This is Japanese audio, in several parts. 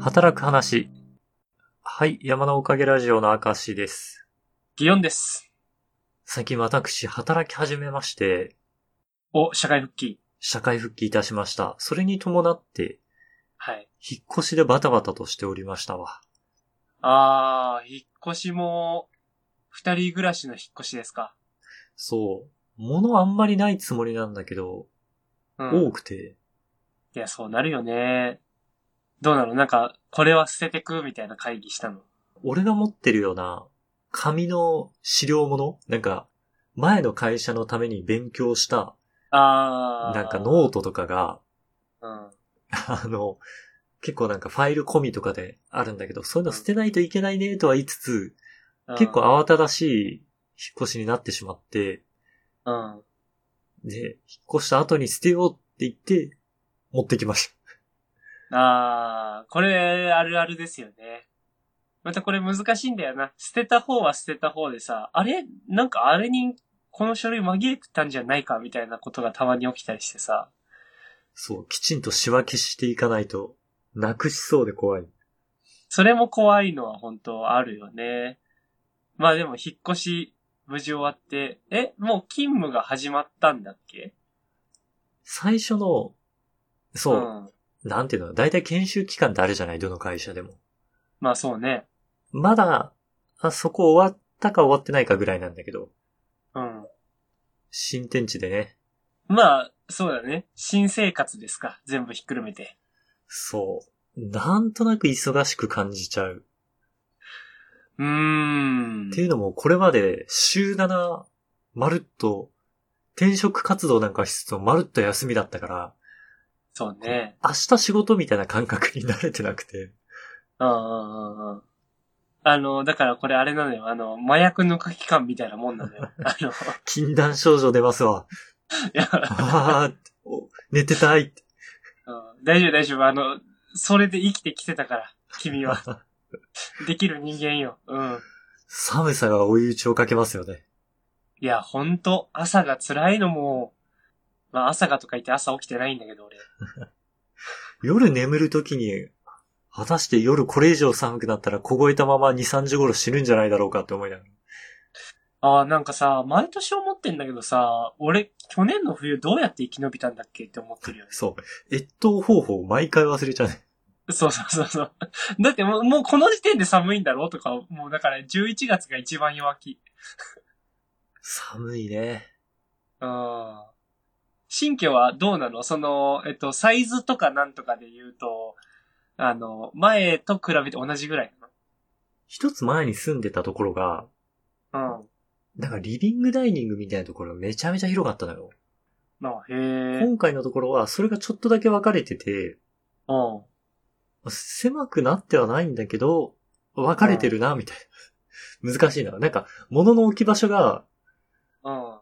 働く話。はい、山のおかげラジオの明石です。祇園です。最近私、働き始めまして、お、社会復帰。社会復帰いたしました。それに伴って、はい。引っ越しでバタバタとしておりましたわ。あー、引っ越しも、二人暮らしの引っ越しですか？そう。物あんまりないつもりなんだけど、うん。多くて、いや、そうなるよね。どうなの？なんか、これは捨ててく？みたいな会議したの？俺が持ってるような、紙の資料物？なんか、前の会社のために勉強した、あー。なんかノートとかが、うん。あの、結構なんかファイル込みとかであるんだけど、そういうの捨てないといけないねとは言いつつ、結構慌ただしい引っ越しになってしまって、うん。で、引っ越した後に捨てようって言って、持ってきました。あー、これ、あるあるですよね。またこれ難しいんだよな。捨てた方は捨てた方でさ、あれ？なんかあれに、この書類紛れてたんじゃないかみたいなことがたまに起きたりしてさ。そう、きちんと仕分けしていかないと、なくしそうで怖い。それも怖いのは本当あるよね。まあでも引っ越し無事終わって、え、もう勤務が始まったんだっけ？最初の、そう、ん。なんていうの、だいたい研修期間ってあるじゃない、どの会社でも。まあそうね。まだ、あそこ終わったか終わってないかぐらいなんだけど、うん。新天地でね、まあ、そうだね。新生活ですか。全部ひっくるめて。そう、なんとなく忙しく感じちゃう。うーんって。いうのも、これまで週7、まるっと、転職活動なんかしつつもまるっと休みだったから、そうね。明日仕事みたいな感覚に慣れてなくて。うんうんうんうん。あの、だからこれあれなのよ。あの、麻薬抜く期間みたいなもんなのよ。あの、禁断症状出ますわ。いや、あーお寝てたいって。うん大丈夫大丈夫。あの、それで生きてきてたから、君は。できる人間よ。うん。寒さが追い打ちをかけますよね。いや、ほんと、朝が辛いのも、まあ朝がとか言って朝起きてないんだけど、俺。夜眠るときに、果たして夜これ以上寒くなったら凍えたまま2、3時頃死ぬんじゃないだろうかって思いながら。ああ、なんかさ、毎年思ってんだけどさ、俺、去年の冬どうやって生き延びたんだっけって思ってるよね。そう。越冬方法毎回忘れちゃうね。そうそうそうそう。だってもう、もうこの時点で寒いんだろうとか、もうだから11月が一番弱気。寒いね。うん。新居はどうなの？その、えっと、サイズとかなんとかで言うと、あの、前と比べて同じぐらい一つ前に住んでたところが、なのなんかリビングダイニングみたいなところがめちゃめちゃ広かったのよ。うん。あ、へえ。今回のところはそれがちょっとだけ分かれてて、うん。狭くなってはないんだけど、分かれてるな、みたいな。難しいな。なんか、物の置き場所がうん。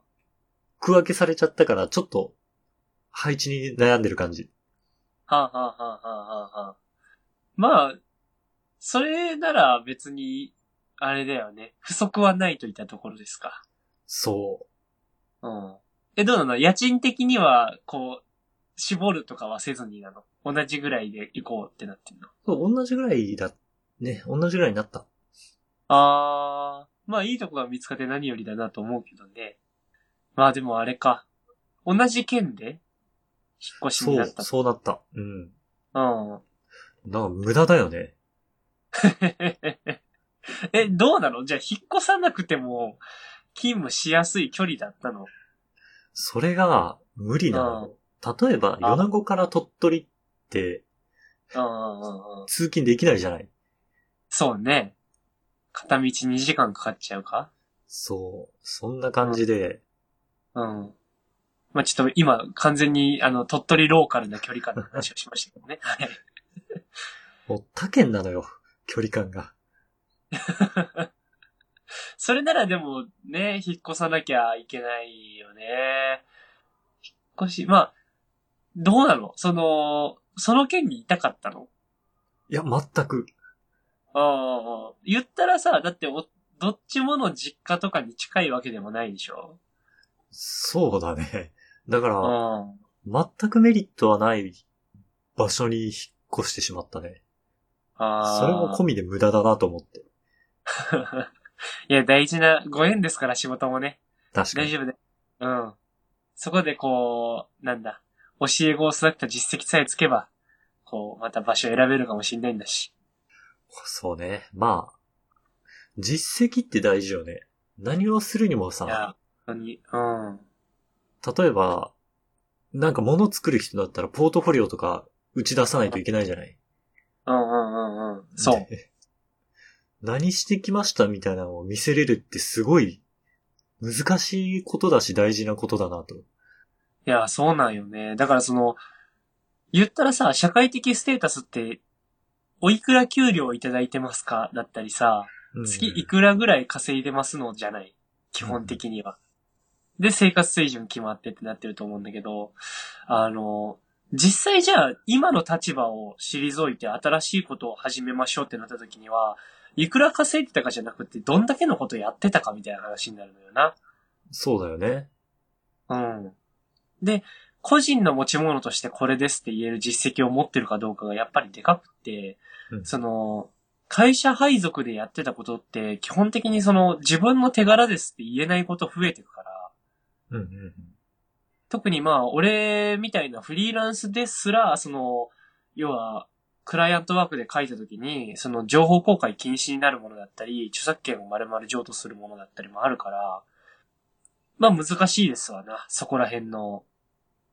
区分けされちゃったから、ちょっと、配置に悩んでる感じ。はあ、はあはあはあはあはあ、まあ、それなら別に、あれだよね。不足はないといったところですか。そうん。え、どうなの？家賃的には、こう、絞るとかはせずになの？同じぐらいで行こうってなってんの？う。そう、同じぐらいだ。ね、同じぐらいになった。あー、まあいいとこが見つかって何よりだなと思うけどね。まあでもあれか。同じ県で引っ越しそうになっ、た。そうなった。うん。うん。なんか無駄だよね。え、どうなの？じゃあ引っ越さなくても勤務しやすい距離だったの？それが、無理なの。例えば、米子から鳥取って、うんうんうんうん。通勤できないじゃない。そうね。片道2時間かかっちゃうか？そう。そんな感じで、うん。まあちょっと今完全にあの鳥取ローカルな距離感の話をしましたけどね。はい。もう他県なのよ。距離感が。それならでもね、引っ越さなきゃいけないよね。引っ越し、まあ、どうなの？その、その県にいたかったの？いや、全く。ああ、言ったらさ、だってお、どっちもの実家とかに近いわけでもないでしょ？そうだね。だかうら、ん。全くメリットはない場所に引っ越してしまったね。ああ。それも込みで無駄だなと思って。いや、大事なご縁ですから、仕事もね。確かに。大丈夫で。うん。そこでこう、なんだ、教え子を育てた実績さえつけば、こう、また場所選べるかもしんないんだし。そうね。まあ、実績って大事よね。何をするにもさ、、本当に、うん。例えば、なんか物作る人だったらポートフォリオとか打ち出さないといけないじゃない？うんうんうんうん。そう。で 何してきましたみたいなのを見せれるってすごい難しいことだし大事なことだなと。いや、そうなんよね。だからその、言ったらさ、社会的ステータスって、おいくら給料いただいてますかだったりさ、うん月いくらぐらい稼いでますのじゃない？基本的には。で、生活水準決まってってなってると思うんだけど、あの、実際じゃあ、今の立場を退いて新しいことを始めましょうってなった時には、いくら稼いでたかじゃなくて、どんだけのことやってたかみたいな話になるのよな。そうだよね。うん。で、個人の持ち物としてこれですって言える実績を持ってるかどうかがやっぱりでかくって、うんその、会社配属でやってたことって基本的にその自分の手柄ですって言えないこと増えてくから、うんうんうん。特にまあ俺みたいなフリーランスですら、その、要は、クライアントワークで書いた時に、その情報公開禁止になるものだったり、著作権を丸々譲渡するものだったりもあるから、まあ難しいですわな。そこら辺の、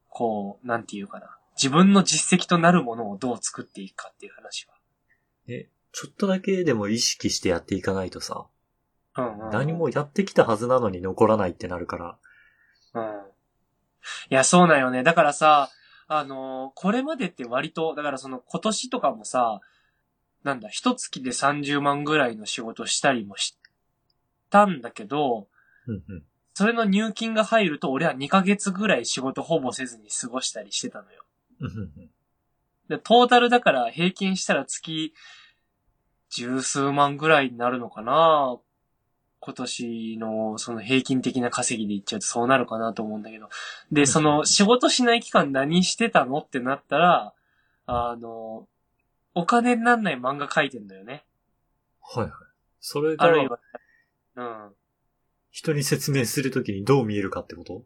こう、なんていうかな。自分の実績となるものをどう作っていくかっていう話え、ちょっとだけでも意識してやっていかないとさ、は。うんうん、何もやってきたはずなのに残らないってなるから。うん。いや、そうなんよね。だからさ、あのーこれまでって割と、だからその今年とかもさ、なんだ、一月で30万ぐらいの仕事したりもしたんだけど、うんうん。それの入金が入ると俺は2ヶ月ぐらい仕事ほぼせずに過ごしたりしてたのよ。うんうんうんで、トータルだから平均したら月十数万ぐらいになるのかな今年のその平均的な稼ぎでいっちゃうとそうなるかなと思うんだけど。で、その仕事しない期間何してたのってなったら、あの、お金になんない漫画描いてんだよね。はいはい。それがあるいは、うん。人に説明するときにどう見えるかってこと？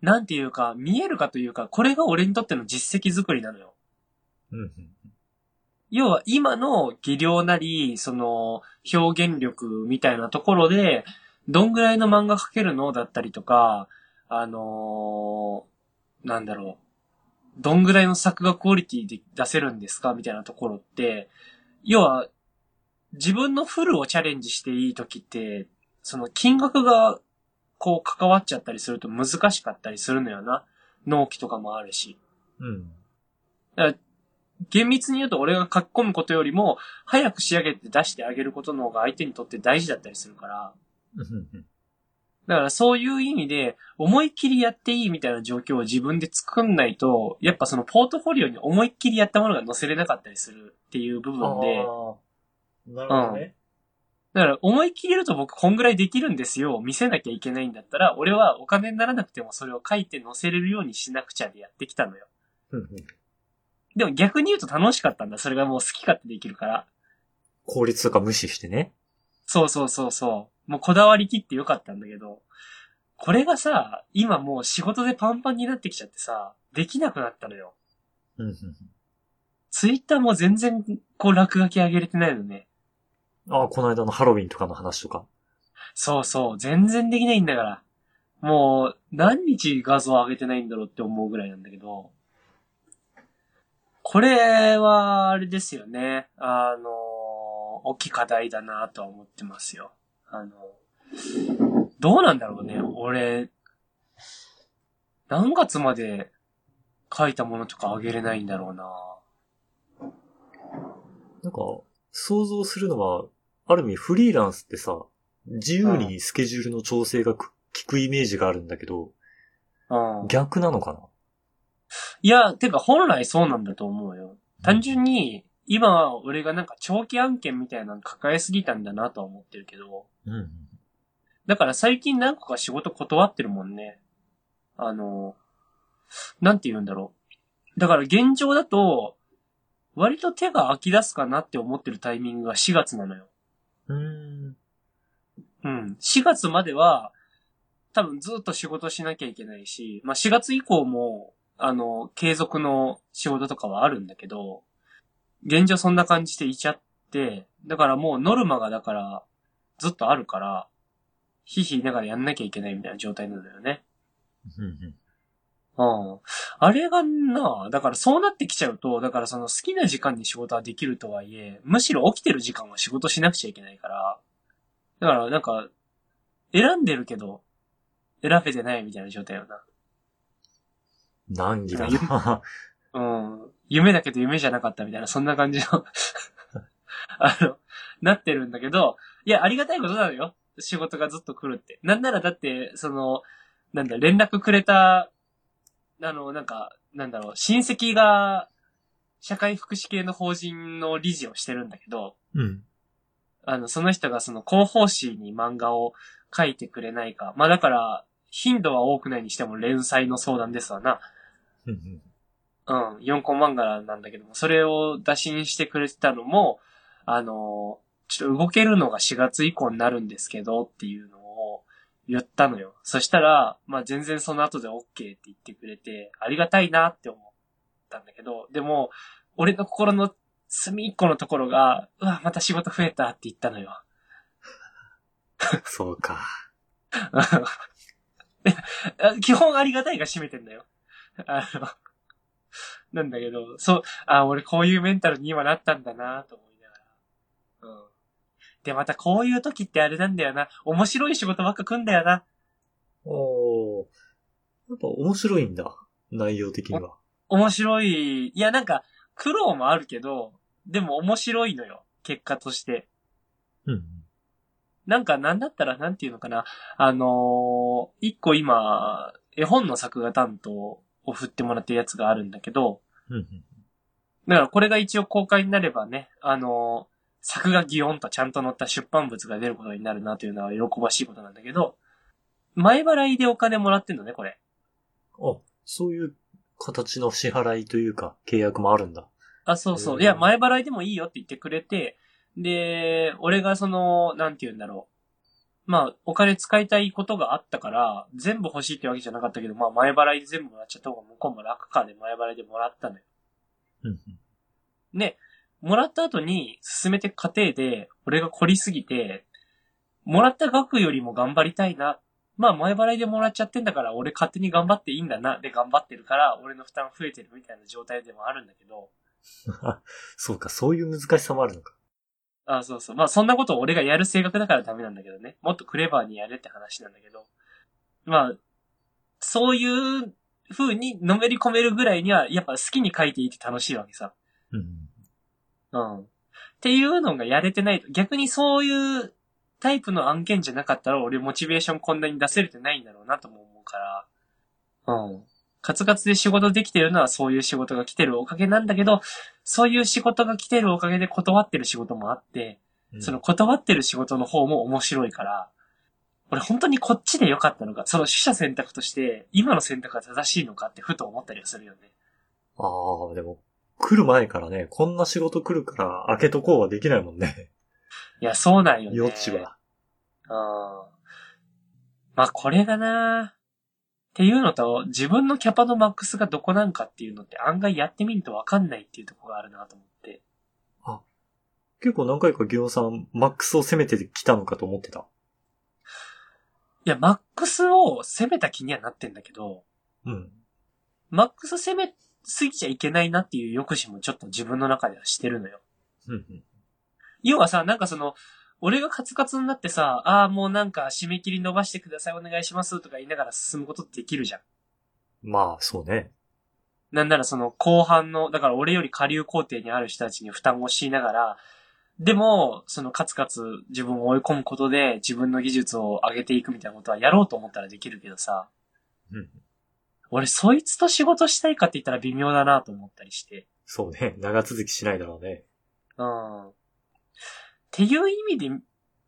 なんていうか、見えるかというか、これが俺にとっての実績作りなのよ。うんうん。要は今の技量なり、その表現力みたいなところで、どんぐらいの漫画描けるのだったりとか、あのーなんだろう。どんぐらいの作画クオリティで出せるんですかみたいなところって、要は、自分のフルをチャレンジしていい時って、その金額がこう関わっちゃったりすると難しかったりするのよな。納期とかもあるし。うん。厳密に言うと俺が書き込むことよりも、早く仕上げて出してあげることの方が相手にとって大事だったりするから。うんうんうん。だからそういう意味で、思いっきりやっていいみたいな状況を自分で作んないと、やっぱそのポートフォリオに思いっきりやったものが載せれなかったりするっていう部分で、なるほどね。だから思いっきりやると僕こんぐらいできるんですよ、見せなきゃいけないんだったら、俺はお金にならなくてもそれを書いて載せれるようにしなくちゃでやってきたのよ。でも逆に言うと楽しかったんだ。それがもう好き勝手できるから。効率とか無視してね。そうそうそうそう。もうこだわりきってよかったんだけど、これがさ、今もう仕事でパンパンになってきちゃってさ、できなくなったのよ。うんうんツイッターも全然こう落書き上げれてないのね。うん。ああ、この間のハロウィンとかの話とか。そうそう、全然できないんだから。もう、何日画像上げてないんだろうって思うぐらいなんだけど、これは、あれですよね。あの、大きい課題だなとは思ってますよ。あの、どうなんだろうね。俺、何月まで書いたものとかあげれないんだろうな。なんか、想像するのは、ある意味フリーランスってさ、自由にスケジュールの調整がく効くイメージがあるんだけど、うん。逆なのかないや、てか本来そうなんだと思うよ。単純に、今は俺がなんか長期案件みたいなの抱えすぎたんだなとは思ってるけど、うん。だから最近何個か仕事断ってるもんね。あの、なんて言うんだろう。だから現状だと、割と手が空き出すかなって思ってるタイミングが4月なのよ。うーん。うん。4月までは、多分ずっと仕事しなきゃいけないし、まあ4月以降も、あの、継続の仕事とかはあるんだけど、現状そんな感じでいちゃって、だからもうノルマがだから、ずっとあるから、ひいひい言いながらやんなきゃいけないみたいな状態なんだよね。うん。あれがな、だからそうなってきちゃうと、だからその好きな時間に仕事はできるとはいえ、むしろ起きてる時間は仕事しなくちゃいけないから、だからなんか、選んでるけど、選べてないみたいな状態よな。難儀だな。うん。夢だけど夢じゃなかったみたいな、そんな感じの、あの、なってるんだけど、いや、ありがたいことなのよ。仕事がずっと来るって。なんならだって、その、なんだ、連絡くれた、あの、なんか、なんだろう、親戚が、社会福祉系の法人の理事をしてるんだけど、うん。あの、その人がその広報誌に漫画を書いてくれないか。まあだから、頻度は多くないにしても連載の相談ですわな。うんうんうん、4コマ漫画なんだけども、それを打診してくれてたのも、あの、ちょっと動けるのが4月以降になるんですけどっていうのを言ったのよ。そしたら、まあ全然その後で OK って言ってくれて、ありがたいなって思ったんだけど、でも、俺の心の隅っこのところが、うわ、また仕事増えたって言ったのよ。そうか。あ 基本ありがたいが占めてんだよ。あの、なんだけど、そう、あ、俺こういうメンタルに今なったんだなと思いながら。うん。で、またこういう時ってあれなんだよな。面白い仕事ばっか来んだよな。おー。やっぱ面白いんだ。内容的には。面白い。いや、なんか、苦労もあるけど、でも面白いのよ。結果として。うん。なんか、なんだったら、なんていうのかな。あのー一個今、絵本の作画担当を振ってもらってるやつがあるんだけど。だからこれが一応公開になればね、あのー作画擬音とちゃんと載った出版物が出ることになるなというのは喜ばしいことなんだけど、前払いでお金もらってんのね、これ。あ、そういう形の支払いというか、契約もあるんだ。あ、そうそうう。んいや、前払いでもいいよって言ってくれて、で、俺がその、なんて言うんだろう。まあ、お金使いたいことがあったから、全部欲しいってわけじゃなかったけど、まあ、前払いで全部もらっちゃった方が向こうも楽かで前払いでもらったのよ。うんうん。で、もらった後に進めていく過程で、俺が凝りすぎて、もらった額よりも頑張りたいな。まあ前払いでもらっちゃってんだから、俺勝手に頑張っていいんだな。で頑張ってるから、俺の負担増えてるみたいな状態でもあるんだけど、そうか、そういう難しさもあるのか。あそうそう。まあそんなことを俺がやる性格だからダメなんだけどね。もっとクレバーにやれって話なんだけど。まあ、そういう風にのめり込めるぐらいには、やっぱ好きに書いていて楽しいわけさ。うん。うん。っていうのがやれてないと、逆にそういうタイプの案件じゃなかったら、俺モチベーションこんなに出せれてないんだろうなとも思うから。うん。カツカツで仕事できてるのはそういう仕事が来てるおかげなんだけど、そういう仕事が来てるおかげで断ってる仕事もあって、うんその、断ってる仕事の方も面白いから、俺本当にこっちで良かったのか、その取捨選択として、今の選択が正しいのかってふと思ったりはするよね。ああ、でも、来る前からね、こんな仕事来るから開けとこうはできないもんね。いや、そうなんよね。余地は。うん。まあ、これがなっていうのと、自分のキャパのマックスがどこなんかっていうのって案外やってみるとわかんないっていうところがあるなと思って。結構何回かギオンさん、マックスを攻めてきたのかと思ってた。いや、マックスを攻めた気にはなってんだけど、うん。マックス攻めすぎちゃいけないなっていう抑止もちょっと自分の中ではしてるのよ。うんうん。要はさ、なんかその、俺がカツカツになってさ、ああ、もうなんか締め切り伸ばしてください、お願いしますとか言いながら進むことってできるじゃん。まあ、そうね。なんならその後半の、だから俺より下流工程にある人たちに負担を強いながら、でも、そのカツカツ自分を追い込むことで自分の技術を上げていくみたいなことはやろうと思ったらできるけどさ、うん。俺そいつと仕事したいかって言ったら微妙だなと思ったりして。そうね。長続きしないだろうね。うん。っていう意味で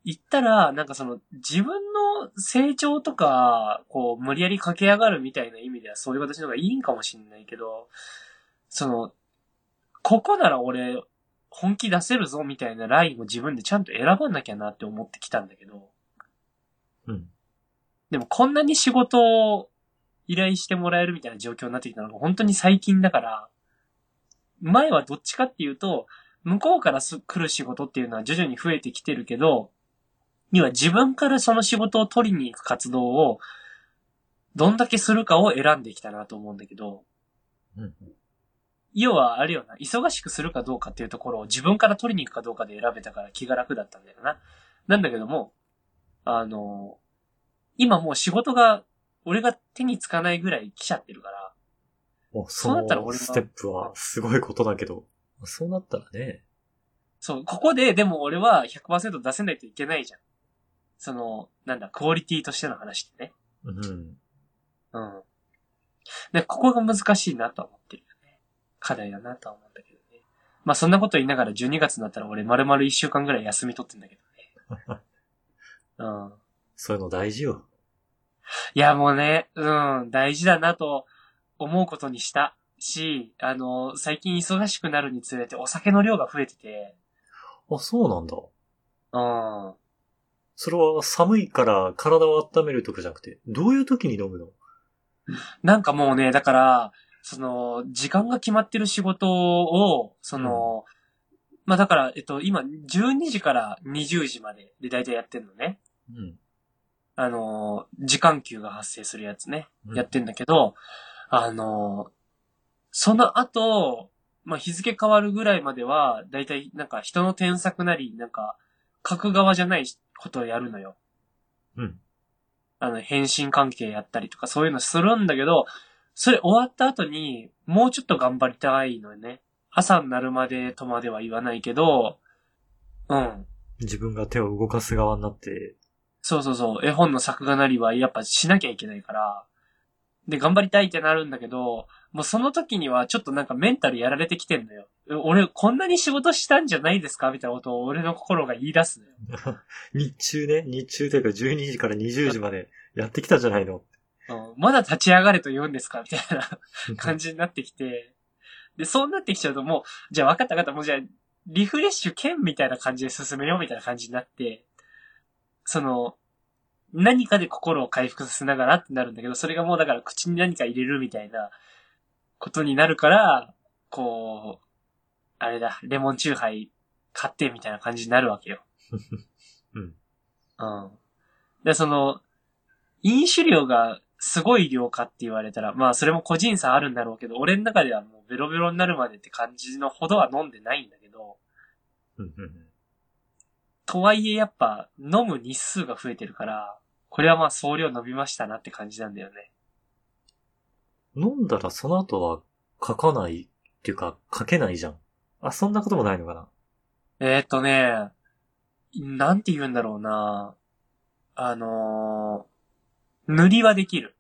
言ったら、なんかその自分の成長とか、こう無理やり駆け上がるみたいな意味ではそういう形の方がいいんかもしれないけど、その、ここなら俺、本気出せるぞみたいなラインを自分でちゃんと選ばなきゃなって思ってきたんだけど、うん。でもこんなに仕事を依頼してもらえるみたいな状況になってきたのが本当に最近だから、前はどっちかっていうと、向こうからす来る仕事っていうのは徐々に増えてきてるけど、には自分からその仕事を取りに行く活動を、どんだけするかを選んできたなと思うんだけど、うん。要はあれよな、忙しくするかどうかっていうところを自分から取りに行くかどうかで選べたから気が楽だったんだよな。なんだけども、あの、今もう仕事が、俺が手につかないぐらい来ちゃってるから、おそそうなったら俺はのステップはすごいことだけど、そうなったらね。そう、ここででも俺は100%出せないといけないじゃん。その、なんだ、クオリティとしての話ってね。うん。うん。で、ここが難しいなとは思ってるよね。課題だなとは思うんだけどね。まあそんなこと言いながら12月になったら俺丸々1週間ぐらい休み取ってんだけどね。うん。そういうの大事よ。いや、もうね、うん、大事だなと思うことにしたし、あの、最近忙しくなるにつれてお酒の量が増えてて、あ、そうなんだ。うん。それは寒いから体を温めるとかじゃなくて、どういう時に飲むの？なんかもうね、だから、その、時間が決まってる仕事を、その、まあだから、えっと、今、12時から20時までで大体やってんのね。うん。あの、時間給が発生するやつね。うんやってんだけど、あの、その後、まあ、日付変わるぐらいまでは、だいたいなんか人の添削なり、なんか、書く側じゃないことをやるのよ。うん。あの、返信関係やったりとかそういうのするんだけど、それ終わった後に、もうちょっと頑張りたいのよね。朝になるまでとまでは言わないけど、うん。自分が手を動かす側になって、そうそうそう。絵本の作画なりはやっぱしなきゃいけないから。で、頑張りたいってなるんだけど、もうその時にはちょっとなんかメンタルやられてきてんのよ。え俺、こんなに仕事したんじゃないですかみたいなことを俺の心が言い出すのよ。日中ね、日中というか12時から20時までやってきたじゃないの。うん、まだ立ち上がれと言うんですかみたいな 感じになってきて。で、そうなってきちゃうともう、じゃあ分かった分かった、もうじゃあ、リフレッシュ兼みたいな感じで進めようみたいな感じになって、その、何かで心を回復させながらってなるんだけど、それがもうだから口に何か入れるみたいなことになるから、こう、あれだ、レモンチューハイ買ってみたいな感じになるわけよ。うん。うん。で、その、飲酒量がすごい量かって言われたら、まあそれも個人差あるんだろうけど、俺の中ではもうベロベロになるまでって感じのほどは飲んでないんだけど、とはいえやっぱ飲む日数が増えてるから、これはまあ総量伸びましたなって感じなんだよね。飲んだらその後は書かないっていうか書けないじゃん。あ、そんなこともないのかな？えー、っとね、なんて言うんだろうなあのー、塗りはできる。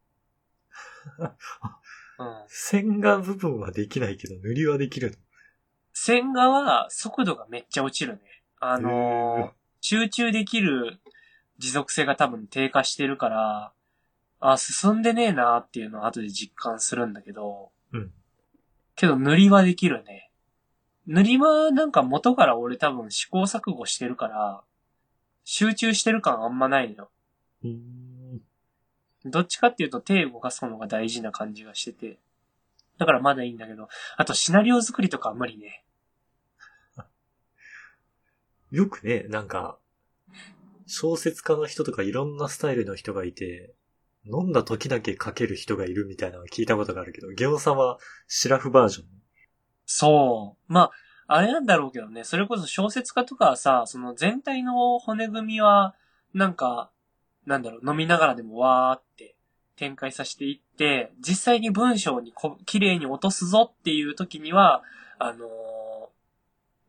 うん。線画部分はできないけど塗りはできる線画は速度がめっちゃ落ちるね。あのー、集中できる持続性が多分低下してるから、あ、進んでねえなっていうのを後で実感するんだけど、うんけど塗りはできるね。塗りはなんか元から俺多分試行錯誤してるから、集中してる感あんまないの。うーん。どっちかっていうと手動かすのが大事な感じがしてて。だからまだいいんだけど、あとシナリオ作りとかは無理ね。よくね、なんか、小説家の人とかいろんなスタイルの人がいて、飲んだ時だけ書ける人がいるみたいなの聞いたことがあるけど、ゲオさんはシラフバージョン？そう。まあ、あれなんだろうけどね、それこそ小説家とかはさ、その全体の骨組みは、なんか、なんだろう、飲みながらでもわーって展開させていって、実際に文章にこ綺麗に落とすぞっていう時には、あのー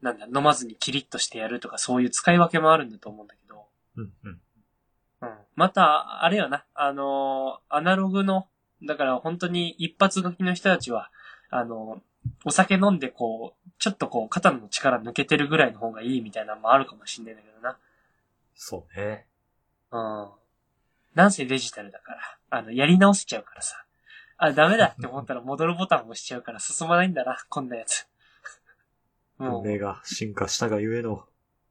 なんだ、飲まずにキリッとしてやるとかそういう使い分けもあるんだと思うんだけど、うんうん。うん。また、あれよな、あのーアナログの、だから本当に一発書きの人たちは、あのーお酒飲んでこう、ちょっとこう、肩の力抜けてるぐらいの方がいいみたいなのもあるかもしんないんだけどな。そうね。うん。なんせデジタルだから、あの、やり直せちゃうからさ。あ、ダメだって思ったら戻るボタンを押しちゃうから進まないんだな、こんなやつ。も文明が進化したがゆえの。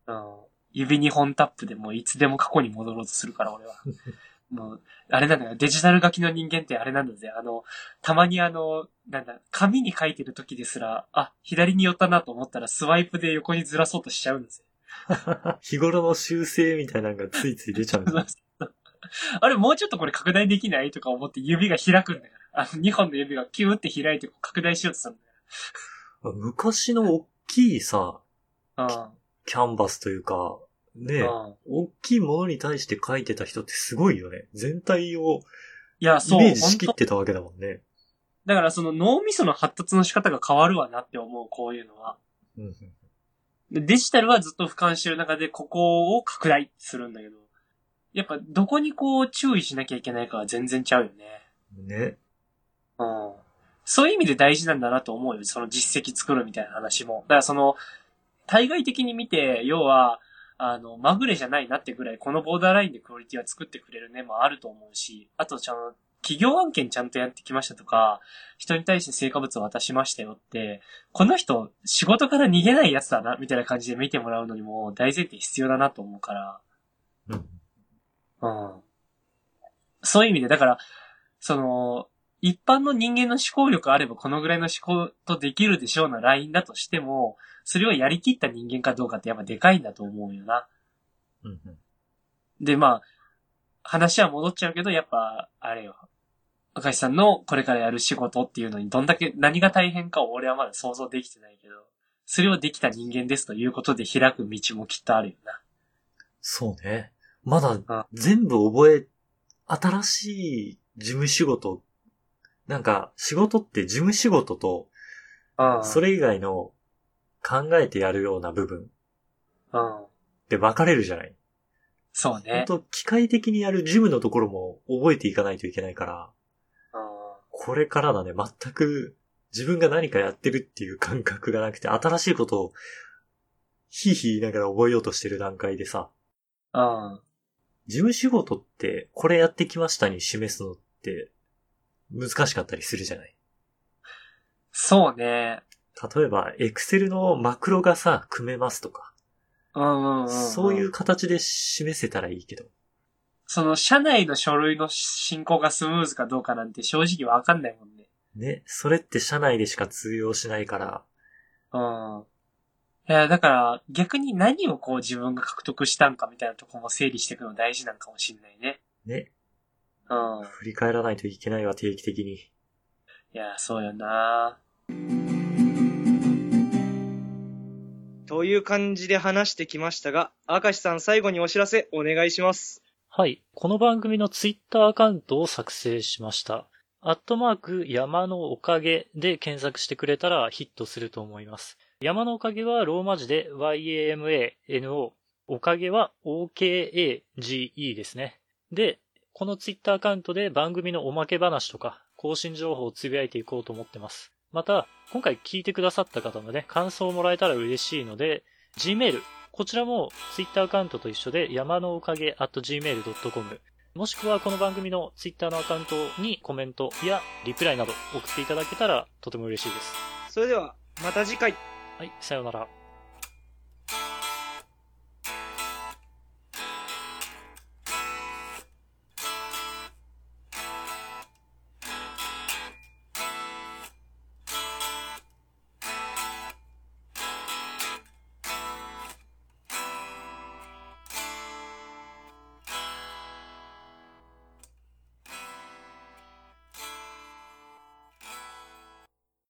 う、うん、指2本タップでもういつでも過去に戻ろうとするから、俺は。もう、あれなんだよ、デジタル書きの人間ってあれなんだぜ。あの、たまにあの、なんだ、紙に書いてる時ですら、あ、左に寄ったなと思ったらスワイプで横にずらそうとしちゃうんですよ。日頃の修正みたいなのがついつい出ちゃうんだ。あれ、もうちょっとこれ拡大できないとか思って指が開くんだから。あの、2本の指がキューって開いて拡大しようとするん昔の大きいさ、だよ。キャンバスというか、ね、うん。うん。大きいものに対して書いてた人ってすごいよね。全体をいや、イそう、メージしきってたわけだもんね。だからその脳みその発達の仕方が変わるわなって思う、こういうのは。うんデジタルはずっと俯瞰してる中で、ここを拡大するんだけど、やっぱどこにこう注意しなきゃいけないかは全然ちゃうよね。ね。うん。そういう意味で大事なんだなと思うよ。その実績作るみたいな話も。だからその、対外的に見て、要は、あの、まぐれじゃないなってぐらい、このボーダーラインでクオリティは作ってくれるねもあると思うし、あとちゃん、企業案件ちゃんとやってきましたとか、人に対して成果物を渡しましたよって、この人、仕事から逃げないやつだな、みたいな感じで見てもらうのにも大前提必要だなと思うから、うん。うん。そういう意味で、だから、その、一般の人間の思考力あればこのぐらいの思考とできるでしょうなラインだとしても、それをやりきった人間かどうかってやっぱでかいんだと思うよな。うんうんで、まあ、話は戻っちゃうけど、やっぱ、あれよ。赤石さんのこれからやる仕事っていうのにどんだけ何が大変かを俺はまだ想像できてないけど、それをできた人間ですということで開く道もきっとあるよな。そうね。まだあ全部覚え、新しい事務仕事、なんか仕事って事務仕事と、うん。それ以外の考えてやるような部分うん。で分かれるじゃない。本そうね。当機械的にやる事務のところも覚えていかないといけないから、うん。これからだね、全く自分が何かやってるっていう感覚がなくて、新しいことをひいひい言いながら覚えようとしてる段階でさ、うん。事務仕事ってこれやってきましたに示すのって難しかったりするじゃない？そうね。例えば、エクセルのマクロがさ、組めますとか、うんうんうん、うん。そういう。形で示せたらいいけど。その、社内の書類の進行がスムーズかどうかなんて正直わかんないもんね。ね、それって社内でしか通用しないから、うん。いや、だから、逆に何をこう自分が獲得したんかみたいなところも整理していくの大事なんかもしんないね。ね、うん。振り返らないといけないわ、定期的に。いや、そうよなという感じで話してきましたが、明石さん最後にお知らせお願いします。はい。この番組のツイッターアカウントを作成しました。アットマーク山のおかげで検索してくれたらヒットすると思います。山のおかげはローマ字で YAMANO。おかげは OKAGE ですね。で、このツイッターアカウントで番組のおまけ話とか更新情報をつぶやいていこうと思ってます。また、今回聞いてくださった方のね、感想をもらえたら嬉しいので、Gmail、こちらも Twitter アカウントと一緒で山のおかげ at gmail.com もしくはこの番組の Twitter のアカウントにコメントやリプライなど送っていただけたらとても嬉しいです。それでは、また次回。はい、さようなら。